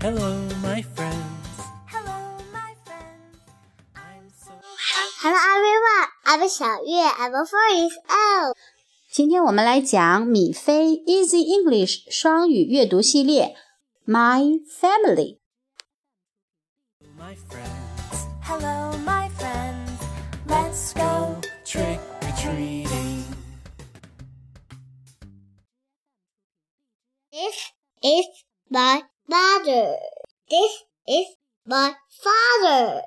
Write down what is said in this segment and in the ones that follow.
Hello, my friends. Hello, my friends. I'm so Hello, everyone. I'm 小月. I'm four years old. 今天我们来讲米菲 Easy English 双语阅读系列 My Family。My friends, hello, my friends. Let's go trick or treating. This is my mother. This is my father.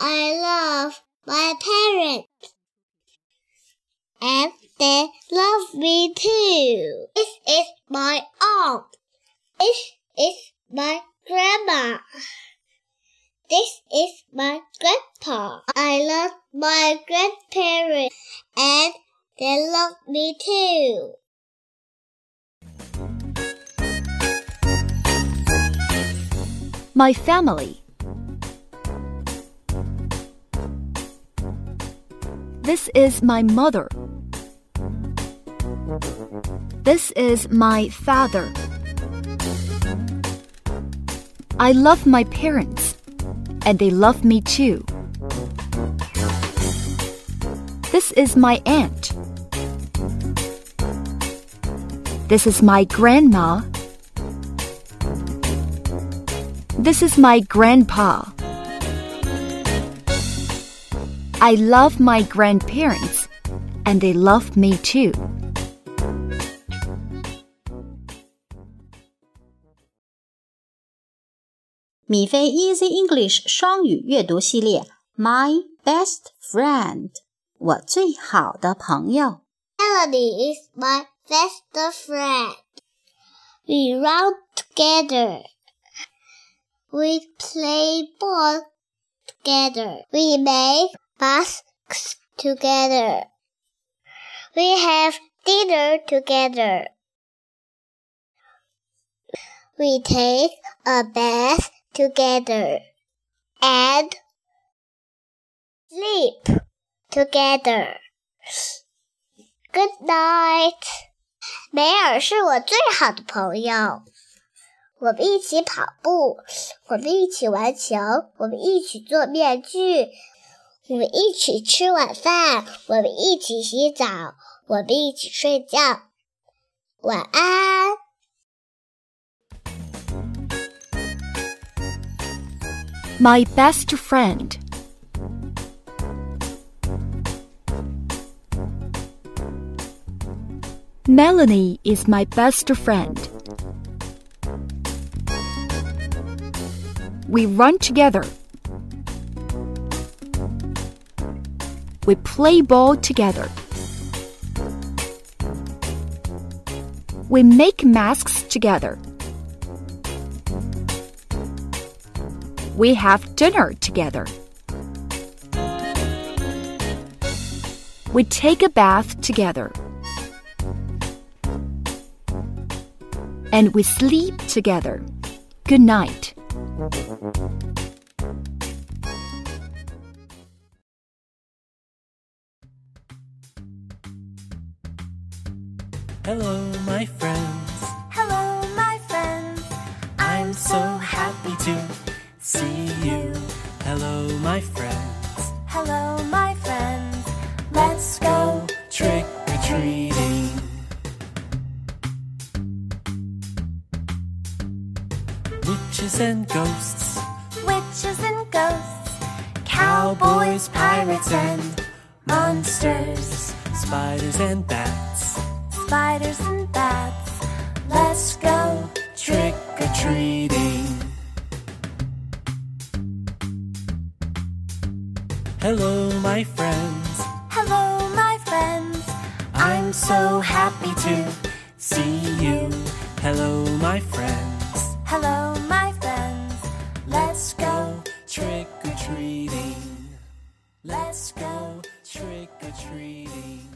I love my parents. And they love me too. This is my aunt. This is my grandma. This is my grandpa. I love my grandparents and they love me too. My family. This is my mother. This is my father. I love my parents, and they love me too. This is my aunt. This is my grandma this is my grandpa. I love my grandparents, and they love me too. 米菲 Easy English 双语阅读系列 My Best Friend 我最好的朋友 Melody is my best friend. We run together. We play ball together. We make masks together. We have dinner together. We take a bath together and sleep together. Good night. 梅尔是我最好的朋友。 我们一起跑步，我们一起玩球，我们一起做面具，我们一起吃晚饭，我们一起洗澡，我们一起睡觉。晚安。My best friend. Melanie is my best friend. We run together. We play ball together. We make masks together. We have dinner together. We take a bath together. And we sleep together. Good night. Hello, my friends. Hello, my friends. I'm so happy to see you. Hello, my friends. Hello, my Witches and ghosts. Witches and ghosts. Cowboys, pirates, and monsters. Spiders and bats. Spiders and bats. Let's go trick or treating. Hello, my friends. Hello, my friends. I'm so happy to see you. Hello, my friends trick or treating. Let's go trick or treating.